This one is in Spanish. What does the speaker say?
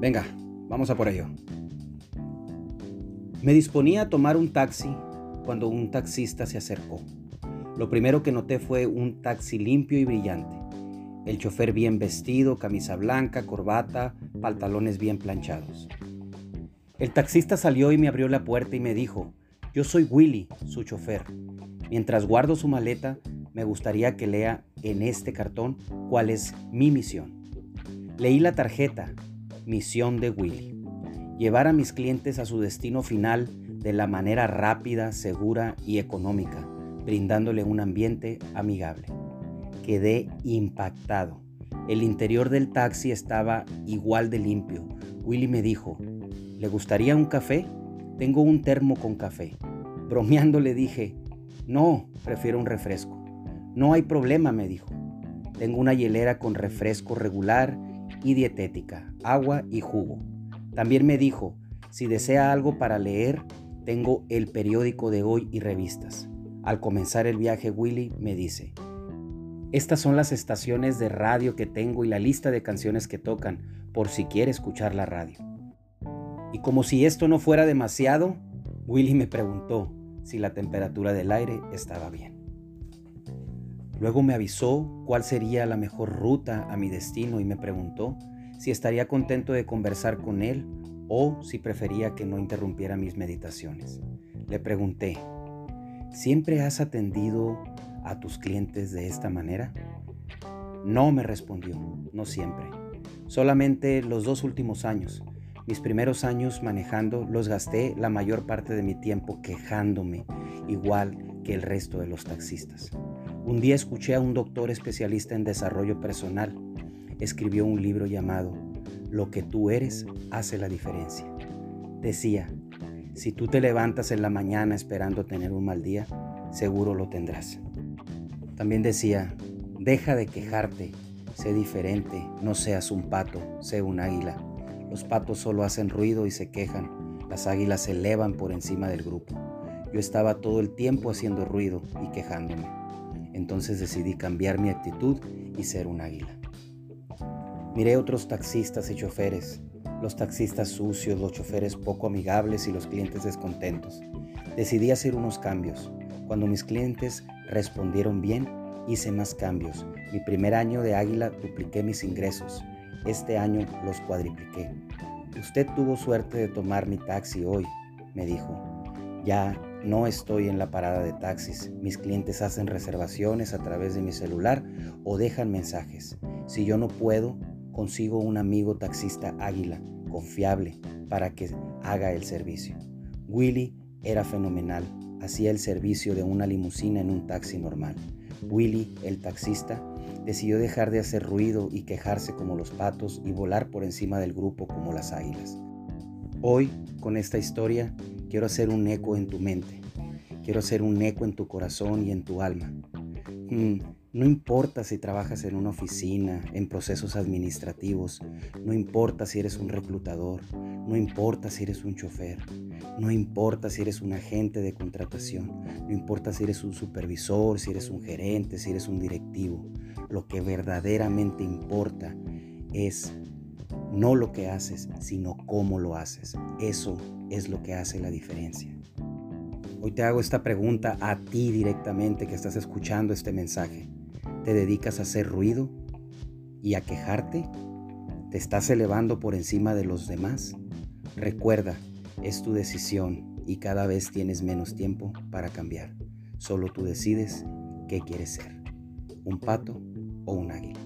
Venga, vamos a por ello. Me disponía a tomar un taxi cuando un taxista se acercó. Lo primero que noté fue un taxi limpio y brillante. El chofer bien vestido, camisa blanca, corbata, pantalones bien planchados. El taxista salió y me abrió la puerta y me dijo, yo soy Willy, su chofer. Mientras guardo su maleta, me gustaría que lea en este cartón cuál es mi misión. Leí la tarjeta, Misión de Willy. Llevar a mis clientes a su destino final de la manera rápida, segura y económica, brindándole un ambiente amigable. Quedé impactado. El interior del taxi estaba igual de limpio. Willy me dijo, ¿le gustaría un café? Tengo un termo con café. Bromeando le dije, no, prefiero un refresco. No hay problema, me dijo. Tengo una hielera con refresco regular y dietética, agua y jugo. También me dijo, si desea algo para leer, tengo el periódico de hoy y revistas. Al comenzar el viaje, Willy me dice, estas son las estaciones de radio que tengo y la lista de canciones que tocan, por si quiere escuchar la radio. Y como si esto no fuera demasiado, Willy me preguntó si la temperatura del aire estaba bien. Luego me avisó cuál sería la mejor ruta a mi destino y me preguntó si estaría contento de conversar con él o si prefería que no interrumpiera mis meditaciones. Le pregunté, ¿siempre has atendido a tus clientes de esta manera? No, me respondió, no siempre. Solamente los dos últimos años. Mis primeros años manejando los gasté la mayor parte de mi tiempo quejándome, igual que el resto de los taxistas. Un día escuché a un doctor especialista en desarrollo personal. Escribió un libro llamado Lo que tú eres hace la diferencia. Decía, si tú te levantas en la mañana esperando tener un mal día, seguro lo tendrás. También decía, deja de quejarte, sé diferente, no seas un pato, sé un águila. Los patos solo hacen ruido y se quejan, las águilas se elevan por encima del grupo. Yo estaba todo el tiempo haciendo ruido y quejándome. Entonces decidí cambiar mi actitud y ser un águila. Miré otros taxistas y choferes, los taxistas sucios, los choferes poco amigables y los clientes descontentos. Decidí hacer unos cambios. Cuando mis clientes respondieron bien, hice más cambios. Mi primer año de águila dupliqué mis ingresos. Este año los cuadripliqué. Usted tuvo suerte de tomar mi taxi hoy, me dijo. Ya no estoy en la parada de taxis. Mis clientes hacen reservaciones a través de mi celular o dejan mensajes. Si yo no puedo, consigo un amigo taxista águila, confiable, para que haga el servicio. Willy era fenomenal. Hacía el servicio de una limusina en un taxi normal. Willy, el taxista, decidió dejar de hacer ruido y quejarse como los patos y volar por encima del grupo como las águilas. Hoy, con esta historia, quiero hacer un eco en tu mente. Quiero hacer un eco en tu corazón y en tu alma. Mm, no importa si trabajas en una oficina, en procesos administrativos, no importa si eres un reclutador, no importa si eres un chofer, no importa si eres un agente de contratación, no importa si eres un supervisor, si eres un gerente, si eres un directivo. Lo que verdaderamente importa es no lo que haces, sino cómo lo haces. Eso es lo que hace la diferencia. Hoy te hago esta pregunta a ti directamente que estás escuchando este mensaje. ¿Te dedicas a hacer ruido y a quejarte? ¿Te estás elevando por encima de los demás? Recuerda, es tu decisión y cada vez tienes menos tiempo para cambiar. Solo tú decides qué quieres ser, un pato o un águila.